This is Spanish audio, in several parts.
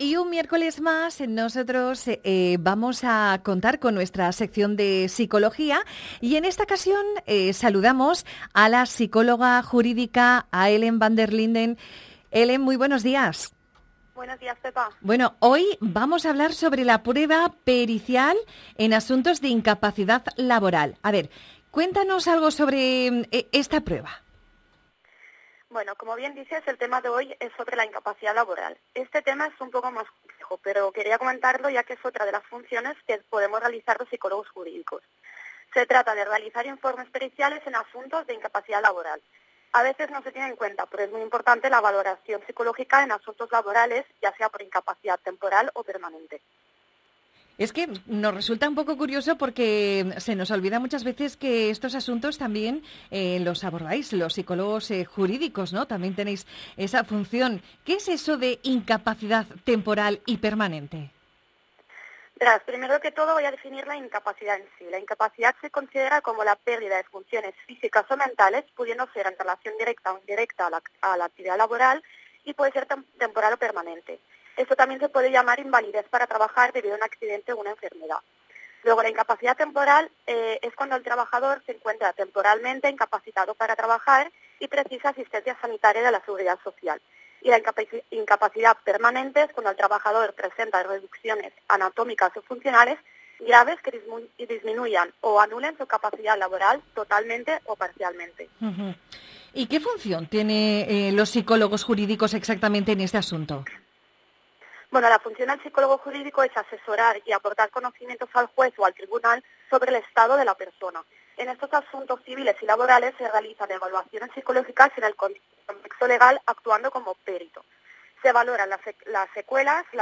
Y un miércoles más nosotros eh, vamos a contar con nuestra sección de psicología y en esta ocasión eh, saludamos a la psicóloga jurídica, a Ellen van der Linden. Ellen, muy buenos días. Buenos días, Pepa. Bueno, hoy vamos a hablar sobre la prueba pericial en asuntos de incapacidad laboral. A ver, cuéntanos algo sobre eh, esta prueba. Bueno, como bien dices, el tema de hoy es sobre la incapacidad laboral. Este tema es un poco más complejo, pero quería comentarlo ya que es otra de las funciones que podemos realizar los psicólogos jurídicos. Se trata de realizar informes periciales en asuntos de incapacidad laboral. A veces no se tiene en cuenta, pero es muy importante la valoración psicológica en asuntos laborales, ya sea por incapacidad temporal o permanente. Es que nos resulta un poco curioso porque se nos olvida muchas veces que estos asuntos también eh, los abordáis, los psicólogos eh, jurídicos, ¿no? También tenéis esa función. ¿Qué es eso de incapacidad temporal y permanente? Primero que todo voy a definir la incapacidad en sí. La incapacidad se considera como la pérdida de funciones físicas o mentales, pudiendo ser en relación directa o indirecta a la, a la actividad laboral y puede ser temporal o permanente. Esto también se puede llamar invalidez para trabajar debido a un accidente o una enfermedad. Luego, la incapacidad temporal eh, es cuando el trabajador se encuentra temporalmente incapacitado para trabajar y precisa asistencia sanitaria de la seguridad social. Y la incapacidad permanente es cuando el trabajador presenta reducciones anatómicas o funcionales graves que disminuyan o anulen su capacidad laboral totalmente o parcialmente. ¿Y qué función tienen eh, los psicólogos jurídicos exactamente en este asunto? Bueno, la función del psicólogo jurídico es asesorar y aportar conocimientos al juez o al tribunal sobre el estado de la persona. En estos asuntos civiles y laborales se realizan evaluaciones psicológicas en el contexto legal actuando como perito. Se valoran las, secuelas y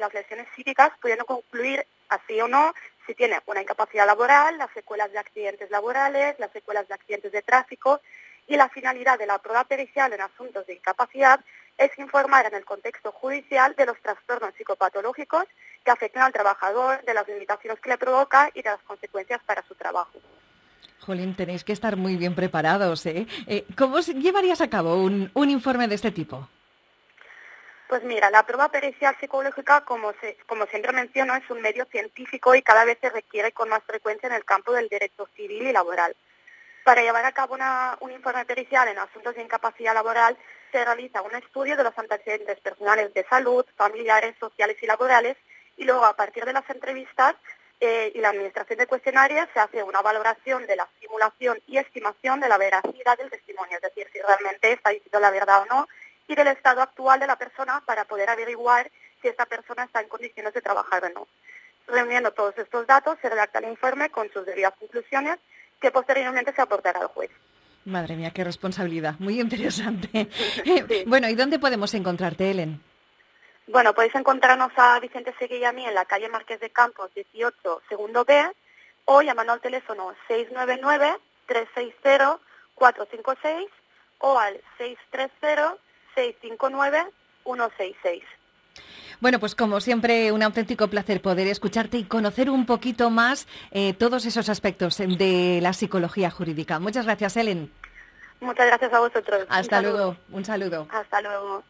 las lesiones psíquicas, pudiendo concluir así o no si tiene una incapacidad laboral, las secuelas de accidentes laborales, las secuelas de accidentes de tráfico y la finalidad de la prueba pericial en asuntos de incapacidad es informar en el contexto judicial de los trastornos psicopatológicos que afectan al trabajador, de las limitaciones que le provoca y de las consecuencias para su trabajo. Jolín, tenéis que estar muy bien preparados, ¿eh? eh cómo llevarías a cabo un, informe de este tipo? Pues mira, la prueba pericial psicológica, como, como siempre menciono, es un medio científico y cada vez se requiere con más frecuencia en el campo del derecho civil y laboral. Para llevar a cabo un informe pericial en asuntos de incapacidad laboral se realiza un estudio de los antecedentes personales de salud, familiares, sociales y laborales y luego a partir de las entrevistas eh, y la administración de cuestionarios se hace una valoración de la simulación y estimación de la veracidad del testimonio, es decir, si realmente está diciendo la verdad o no, y del estado actual de la persona para poder averiguar si esta persona está en condiciones de trabajar o no. Reuniendo todos estos datos, se redacta el informe con sus debidas conclusiones que posteriormente se aportará al juez. Madre mía, qué responsabilidad, muy interesante. Eh, bueno, ¿y dónde podemos encontrarte, Ellen? Bueno, podéis encontrarnos a Vicente Seguilla a mí en la calle Marqués de Campos 18, segundo B, o llamando al teléfono 699-360-456 o al 630-659-166. Bueno, pues como siempre, un auténtico placer poder escucharte y conocer un poquito más eh, todos esos aspectos de la psicología jurídica. Muchas gracias, Ellen. Muchas gracias a vosotros. Hasta luego. Un saludo. Hasta luego.